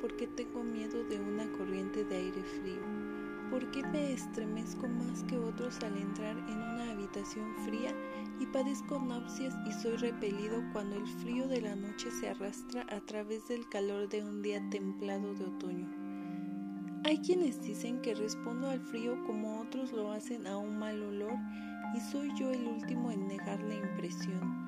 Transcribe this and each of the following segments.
por qué tengo miedo de una corriente de aire frío. ¿Por qué me estremezco más que otros al entrar en una habitación fría y padezco náuseas y soy repelido cuando el frío de la noche se arrastra a través del calor de un día templado de otoño? Hay quienes dicen que respondo al frío como otros lo hacen a un mal olor y soy yo el último en negar la impresión.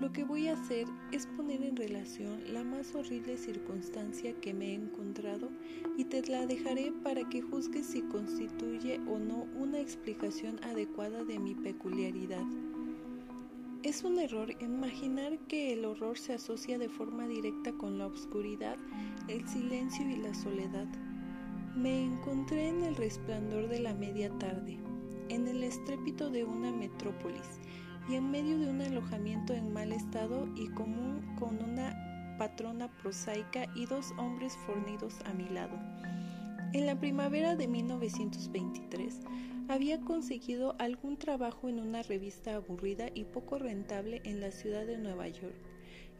Lo que voy a hacer es poner en relación la más horrible circunstancia que me he encontrado y te la dejaré para que juzgues si constituye o no una explicación adecuada de mi peculiaridad. Es un error imaginar que el horror se asocia de forma directa con la oscuridad, el silencio y la soledad. Me encontré en el resplandor de la media tarde, en el estrépito de una metrópolis, y en medio de un alojamiento en mal estado y común con una patrona prosaica y dos hombres fornidos a mi lado. En la primavera de 1923 había conseguido algún trabajo en una revista aburrida y poco rentable en la ciudad de Nueva York,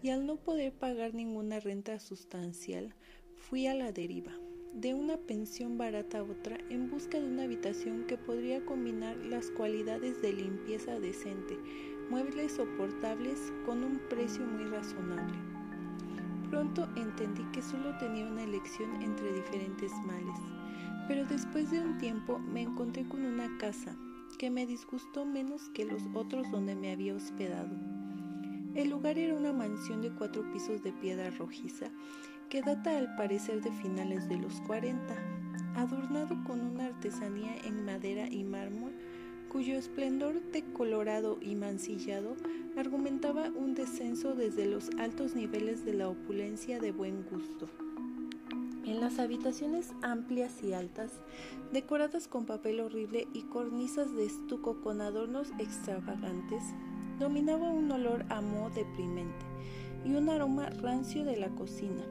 y al no poder pagar ninguna renta sustancial, fui a la deriva de una pensión barata a otra en busca de una habitación que podría combinar las cualidades de limpieza decente, muebles soportables con un precio muy razonable. Pronto entendí que solo tenía una elección entre diferentes males, pero después de un tiempo me encontré con una casa que me disgustó menos que los otros donde me había hospedado. El lugar era una mansión de cuatro pisos de piedra rojiza que data al parecer de finales de los 40, adornado con una artesanía en madera y mármol cuyo esplendor decolorado y mancillado argumentaba un descenso desde los altos niveles de la opulencia de buen gusto. En las habitaciones amplias y altas, decoradas con papel horrible y cornisas de estuco con adornos extravagantes, dominaba un olor a moho deprimente y un aroma rancio de la cocina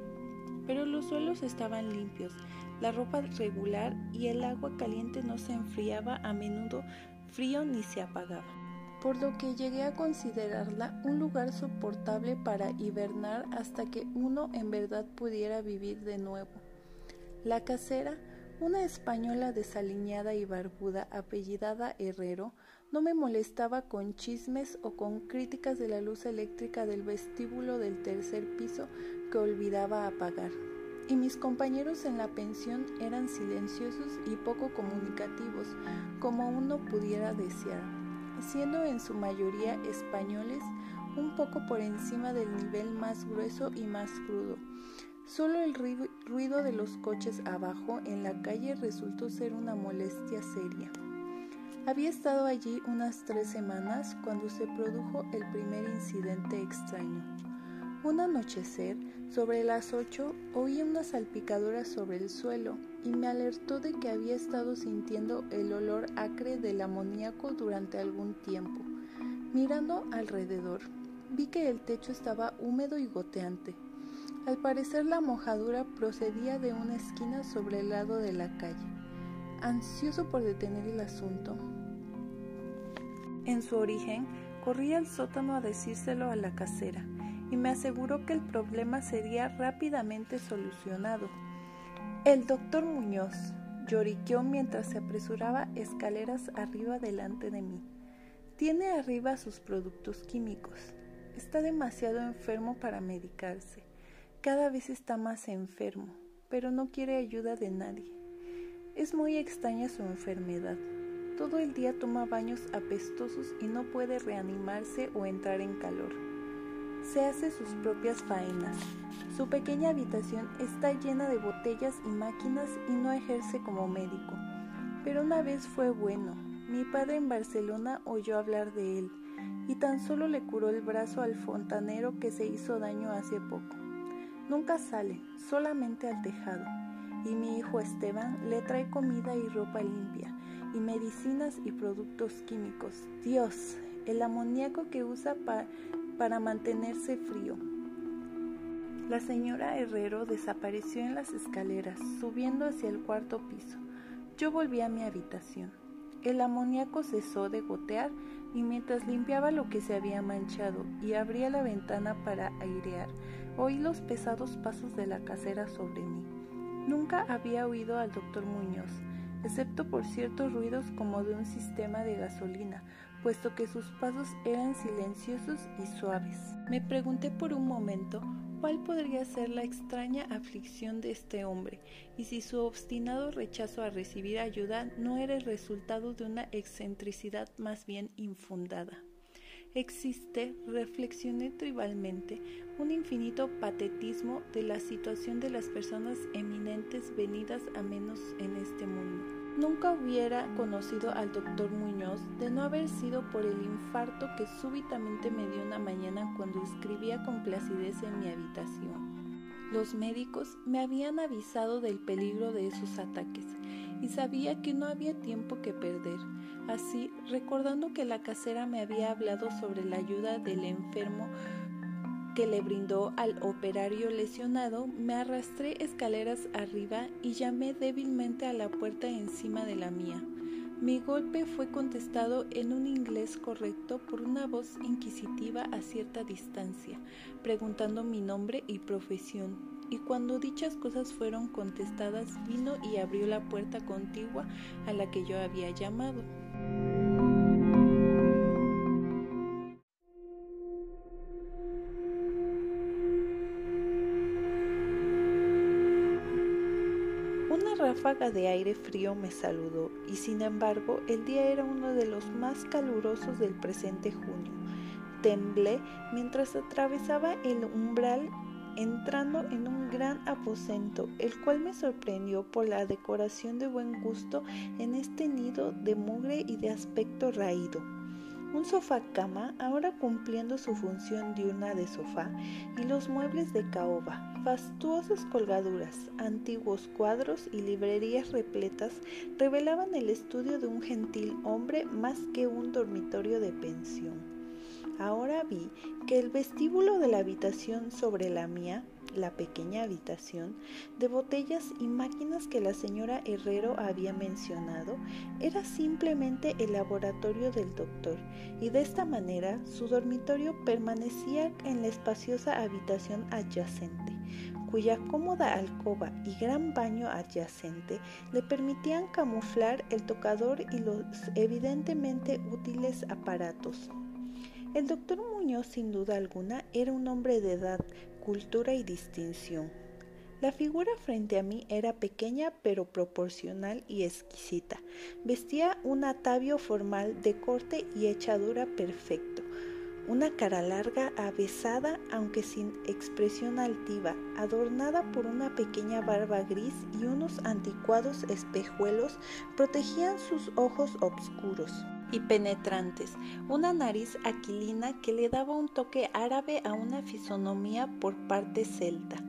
pero los suelos estaban limpios, la ropa regular y el agua caliente no se enfriaba a menudo frío ni se apagaba, por lo que llegué a considerarla un lugar soportable para hibernar hasta que uno en verdad pudiera vivir de nuevo. La casera, una española desaliñada y barbuda apellidada Herrero, no me molestaba con chismes o con críticas de la luz eléctrica del vestíbulo del tercer piso que olvidaba apagar. Y mis compañeros en la pensión eran silenciosos y poco comunicativos, como uno pudiera desear, siendo en su mayoría españoles un poco por encima del nivel más grueso y más crudo. Solo el ruido de los coches abajo en la calle resultó ser una molestia seria. Había estado allí unas tres semanas cuando se produjo el primer incidente extraño. Un anochecer, sobre las ocho, oí una salpicadura sobre el suelo y me alertó de que había estado sintiendo el olor acre del amoníaco durante algún tiempo. Mirando alrededor, vi que el techo estaba húmedo y goteante. Al parecer la mojadura procedía de una esquina sobre el lado de la calle. Ansioso por detener el asunto, en su origen, corrí al sótano a decírselo a la casera y me aseguró que el problema sería rápidamente solucionado. El doctor Muñoz lloriqueó mientras se apresuraba escaleras arriba delante de mí. Tiene arriba sus productos químicos. Está demasiado enfermo para medicarse. Cada vez está más enfermo, pero no quiere ayuda de nadie. Es muy extraña su enfermedad. Todo el día toma baños apestosos y no puede reanimarse o entrar en calor se hace sus propias faenas. Su pequeña habitación está llena de botellas y máquinas y no ejerce como médico. Pero una vez fue bueno. Mi padre en Barcelona oyó hablar de él y tan solo le curó el brazo al fontanero que se hizo daño hace poco. Nunca sale, solamente al tejado. Y mi hijo Esteban le trae comida y ropa limpia, y medicinas y productos químicos. Dios, el amoníaco que usa para mantenerse frío. La señora Herrero desapareció en las escaleras, subiendo hacia el cuarto piso. Yo volví a mi habitación. El amoníaco cesó de gotear y mientras limpiaba lo que se había manchado y abría la ventana para airear, Oí los pesados pasos de la casera sobre mí. Nunca había oído al doctor Muñoz, excepto por ciertos ruidos como de un sistema de gasolina, puesto que sus pasos eran silenciosos y suaves. Me pregunté por un momento cuál podría ser la extraña aflicción de este hombre y si su obstinado rechazo a recibir ayuda no era el resultado de una excentricidad más bien infundada. Existe, reflexioné tribalmente, un infinito patetismo de la situación de las personas eminentes venidas a menos en este mundo. Nunca hubiera conocido al doctor Muñoz de no haber sido por el infarto que súbitamente me dio una mañana cuando escribía con placidez en mi habitación. Los médicos me habían avisado del peligro de esos ataques y sabía que no había tiempo que perder. Así, recordando que la casera me había hablado sobre la ayuda del enfermo que le brindó al operario lesionado, me arrastré escaleras arriba y llamé débilmente a la puerta encima de la mía. Mi golpe fue contestado en un inglés correcto por una voz inquisitiva a cierta distancia, preguntando mi nombre y profesión. Y cuando dichas cosas fueron contestadas, vino y abrió la puerta contigua a la que yo había llamado. ráfaga de aire frío me saludó y sin embargo el día era uno de los más calurosos del presente junio. Temblé mientras atravesaba el umbral entrando en un gran aposento, el cual me sorprendió por la decoración de buen gusto en este nido de mugre y de aspecto raído un sofá cama ahora cumpliendo su función diurna de sofá y los muebles de caoba, fastuosas colgaduras, antiguos cuadros y librerías repletas revelaban el estudio de un gentil hombre más que un dormitorio de pensión. Ahora vi que el vestíbulo de la habitación sobre la mía la pequeña habitación de botellas y máquinas que la señora Herrero había mencionado era simplemente el laboratorio del doctor y de esta manera su dormitorio permanecía en la espaciosa habitación adyacente cuya cómoda alcoba y gran baño adyacente le permitían camuflar el tocador y los evidentemente útiles aparatos. El doctor Muñoz, sin duda alguna, era un hombre de edad, cultura y distinción. La figura frente a mí era pequeña pero proporcional y exquisita. Vestía un atavio formal de corte y echadura perfecto. Una cara larga, avesada, aunque sin expresión altiva, adornada por una pequeña barba gris y unos anticuados espejuelos protegían sus ojos oscuros y penetrantes, una nariz aquilina que le daba un toque árabe a una fisonomía por parte celta,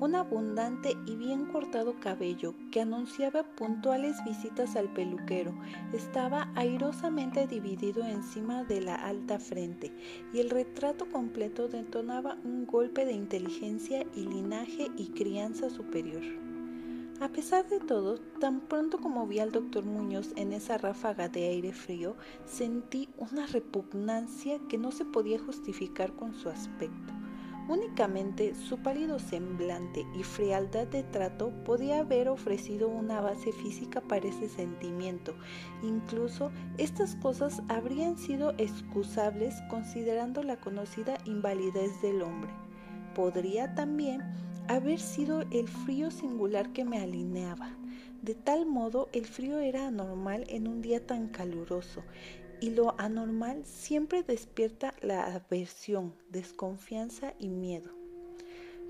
un abundante y bien cortado cabello que anunciaba puntuales visitas al peluquero estaba airosamente dividido encima de la alta frente y el retrato completo detonaba un golpe de inteligencia y linaje y crianza superior. A pesar de todo, tan pronto como vi al doctor Muñoz en esa ráfaga de aire frío, sentí una repugnancia que no se podía justificar con su aspecto. Únicamente su pálido semblante y frialdad de trato podía haber ofrecido una base física para ese sentimiento. Incluso estas cosas habrían sido excusables considerando la conocida invalidez del hombre. Podría también haber sido el frío singular que me alineaba. De tal modo, el frío era anormal en un día tan caluroso, y lo anormal siempre despierta la aversión, desconfianza y miedo.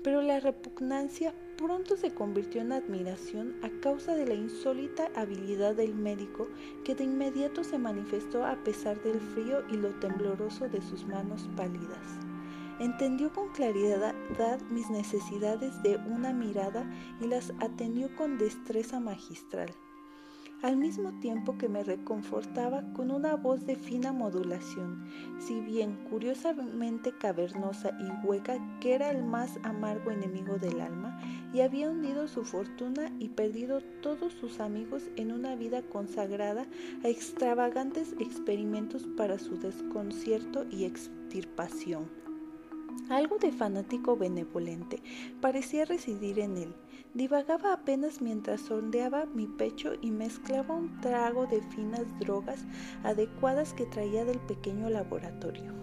Pero la repugnancia pronto se convirtió en admiración a causa de la insólita habilidad del médico que de inmediato se manifestó a pesar del frío y lo tembloroso de sus manos pálidas. Entendió con claridad mis necesidades de una mirada y las atendió con destreza magistral, al mismo tiempo que me reconfortaba con una voz de fina modulación, si bien curiosamente cavernosa y hueca que era el más amargo enemigo del alma, y había hundido su fortuna y perdido todos sus amigos en una vida consagrada a extravagantes experimentos para su desconcierto y extirpación. Algo de fanático benevolente parecía residir en él. Divagaba apenas mientras sondeaba mi pecho y mezclaba un trago de finas drogas adecuadas que traía del pequeño laboratorio.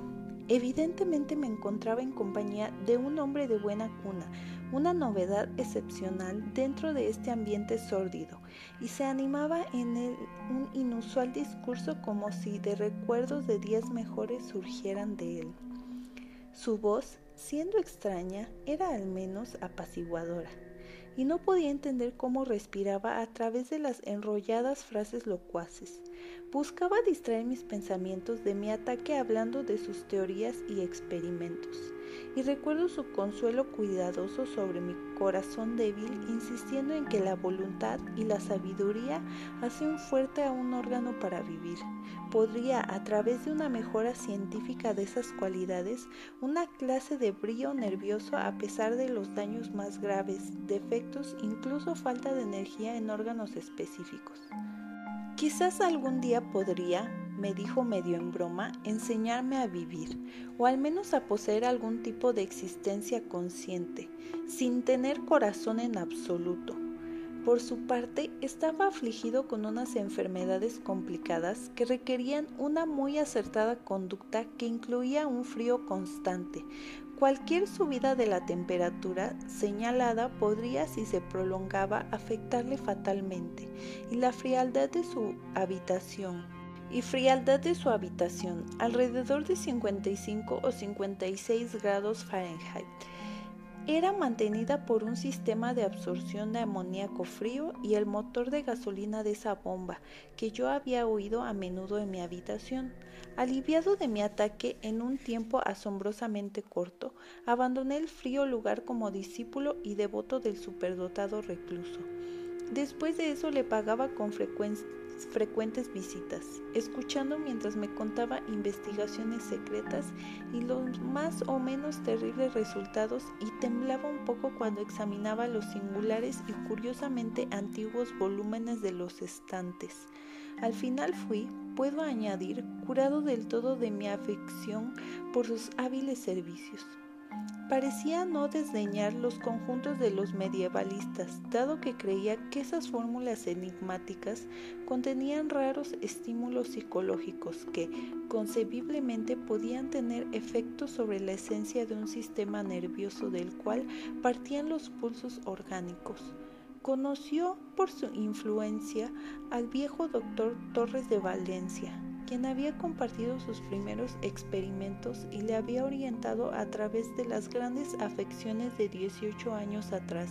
Evidentemente me encontraba en compañía de un hombre de buena cuna, una novedad excepcional dentro de este ambiente sórdido, y se animaba en él un inusual discurso como si de recuerdos de días mejores surgieran de él. Su voz, siendo extraña, era al menos apaciguadora, y no podía entender cómo respiraba a través de las enrolladas frases locuaces. Buscaba distraer mis pensamientos de mi ataque hablando de sus teorías y experimentos, y recuerdo su consuelo cuidadoso sobre mi corazón débil, insistiendo en que la voluntad y la sabiduría hacen fuerte a un órgano para vivir. Podría, a través de una mejora científica de esas cualidades, una clase de brillo nervioso a pesar de los daños más graves, defectos, incluso falta de energía en órganos específicos. Quizás algún día podría, me dijo medio en broma, enseñarme a vivir, o al menos a poseer algún tipo de existencia consciente, sin tener corazón en absoluto. Por su parte, estaba afligido con unas enfermedades complicadas que requerían una muy acertada conducta que incluía un frío constante, Cualquier subida de la temperatura señalada podría, si se prolongaba, afectarle fatalmente, y la frialdad de su habitación y frialdad de su habitación, alrededor de 55 o 56 grados Fahrenheit, era mantenida por un sistema de absorción de amoníaco frío y el motor de gasolina de esa bomba que yo había oído a menudo en mi habitación. Aliviado de mi ataque en un tiempo asombrosamente corto, abandoné el frío lugar como discípulo y devoto del superdotado recluso. Después de eso le pagaba con frecuencia frecuentes visitas, escuchando mientras me contaba investigaciones secretas y los más o menos terribles resultados y temblaba un poco cuando examinaba los singulares y curiosamente antiguos volúmenes de los estantes. Al final fui, puedo añadir, curado del todo de mi afección por sus hábiles servicios. Parecía no desdeñar los conjuntos de los medievalistas, dado que creía que esas fórmulas enigmáticas contenían raros estímulos psicológicos que, concebiblemente, podían tener efectos sobre la esencia de un sistema nervioso del cual partían los pulsos orgánicos. Conoció por su influencia al viejo doctor Torres de Valencia, quien había compartido sus primeros experimentos y le había orientado a través de las grandes afecciones de 18 años atrás,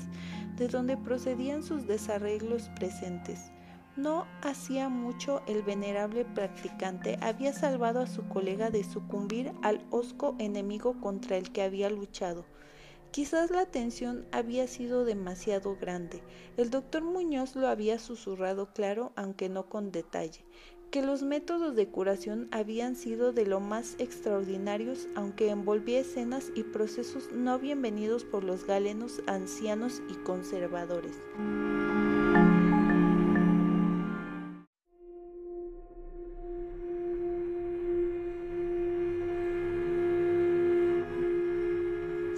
de donde procedían sus desarreglos presentes. No hacía mucho el venerable practicante había salvado a su colega de sucumbir al hosco enemigo contra el que había luchado. Quizás la tensión había sido demasiado grande. El doctor Muñoz lo había susurrado claro, aunque no con detalle que los métodos de curación habían sido de lo más extraordinarios, aunque envolvía escenas y procesos no bienvenidos por los galenos ancianos y conservadores.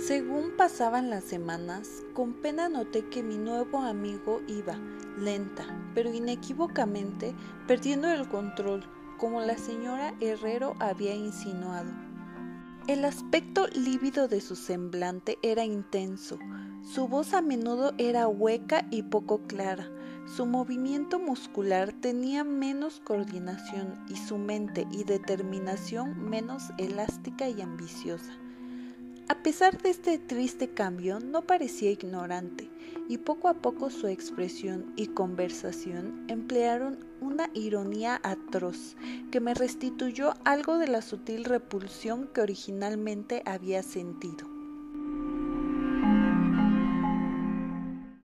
Según pasaban las semanas, con pena noté que mi nuevo amigo iba, lenta, pero inequívocamente, perdiendo el control, como la señora Herrero había insinuado. El aspecto lívido de su semblante era intenso, su voz a menudo era hueca y poco clara, su movimiento muscular tenía menos coordinación y su mente y determinación menos elástica y ambiciosa. A pesar de este triste cambio, no parecía ignorante, y poco a poco su expresión y conversación emplearon una ironía atroz que me restituyó algo de la sutil repulsión que originalmente había sentido.